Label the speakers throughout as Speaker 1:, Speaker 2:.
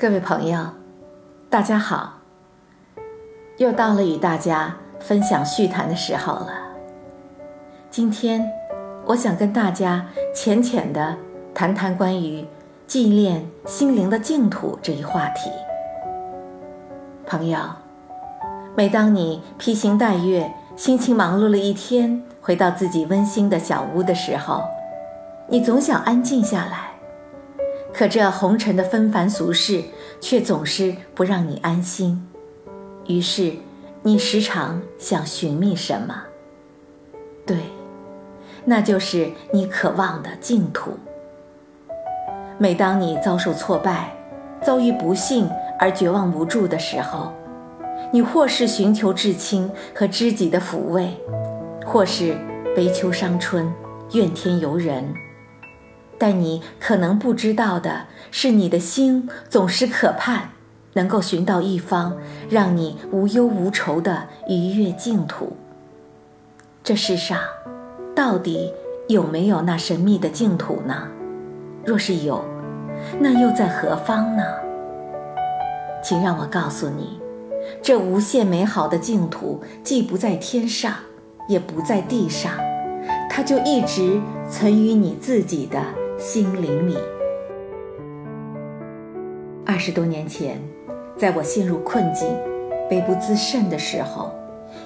Speaker 1: 各位朋友，大家好！又到了与大家分享序谈的时候了。今天，我想跟大家浅浅的谈谈关于纪念心灵的净土这一话题。朋友，每当你披星戴月、心情忙碌了一天，回到自己温馨的小屋的时候，你总想安静下来。可这红尘的纷繁俗事，却总是不让你安心。于是，你时常想寻觅什么？对，那就是你渴望的净土。每当你遭受挫败、遭遇不幸而绝望无助的时候，你或是寻求至亲和知己的抚慰，或是悲秋伤春、怨天尤人。但你可能不知道的是，你的心总是渴盼能够寻到一方让你无忧无愁的愉悦净土。这世上，到底有没有那神秘的净土呢？若是有，那又在何方呢？请让我告诉你，这无限美好的净土，既不在天上，也不在地上，它就一直存于你自己的。心灵里。二十多年前，在我陷入困境、悲不自胜的时候，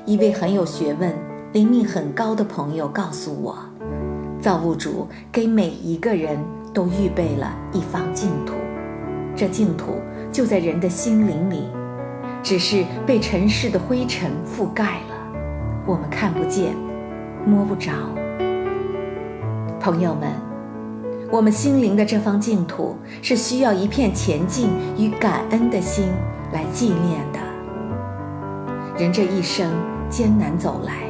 Speaker 1: 一位很有学问、灵命很高的朋友告诉我，造物主给每一个人都预备了一方净土，这净土就在人的心灵里，只是被尘世的灰尘覆盖了，我们看不见、摸不着。朋友们。我们心灵的这方净土，是需要一片前进与感恩的心来纪念的。人这一生艰难走来，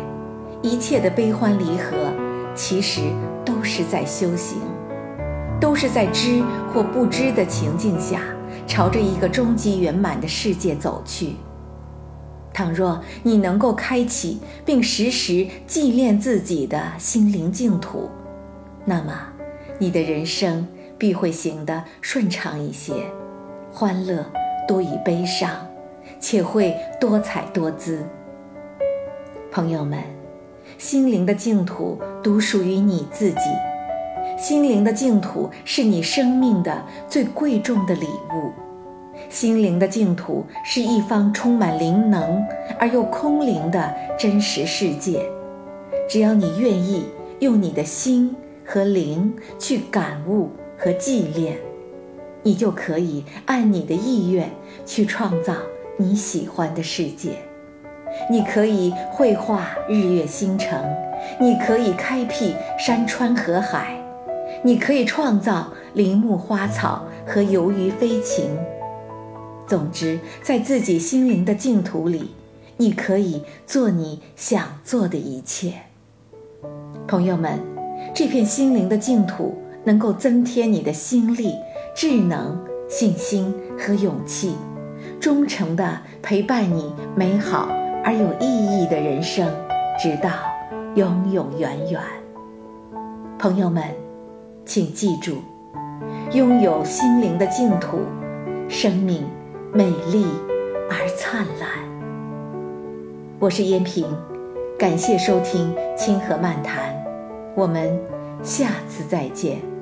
Speaker 1: 一切的悲欢离合，其实都是在修行，都是在知或不知的情境下，朝着一个终极圆满的世界走去。倘若你能够开启并时时纪念自己的心灵净土，那么。你的人生必会行得顺畅一些，欢乐多于悲伤，且会多彩多姿。朋友们，心灵的净土独属于你自己，心灵的净土是你生命的最贵重的礼物，心灵的净土是一方充满灵能而又空灵的真实世界。只要你愿意用你的心。和灵去感悟和纪念，你就可以按你的意愿去创造你喜欢的世界。你可以绘画日月星辰，你可以开辟山川河海，你可以创造林木花草和游鱼飞禽。总之，在自己心灵的净土里，你可以做你想做的一切。朋友们。这片心灵的净土能够增添你的心力、智能、信心和勇气，忠诚地陪伴你美好而有意义的人生，直到永永远远。朋友们，请记住，拥有心灵的净土，生命美丽而灿烂。我是燕平，感谢收听清河漫谈。我们下次再见。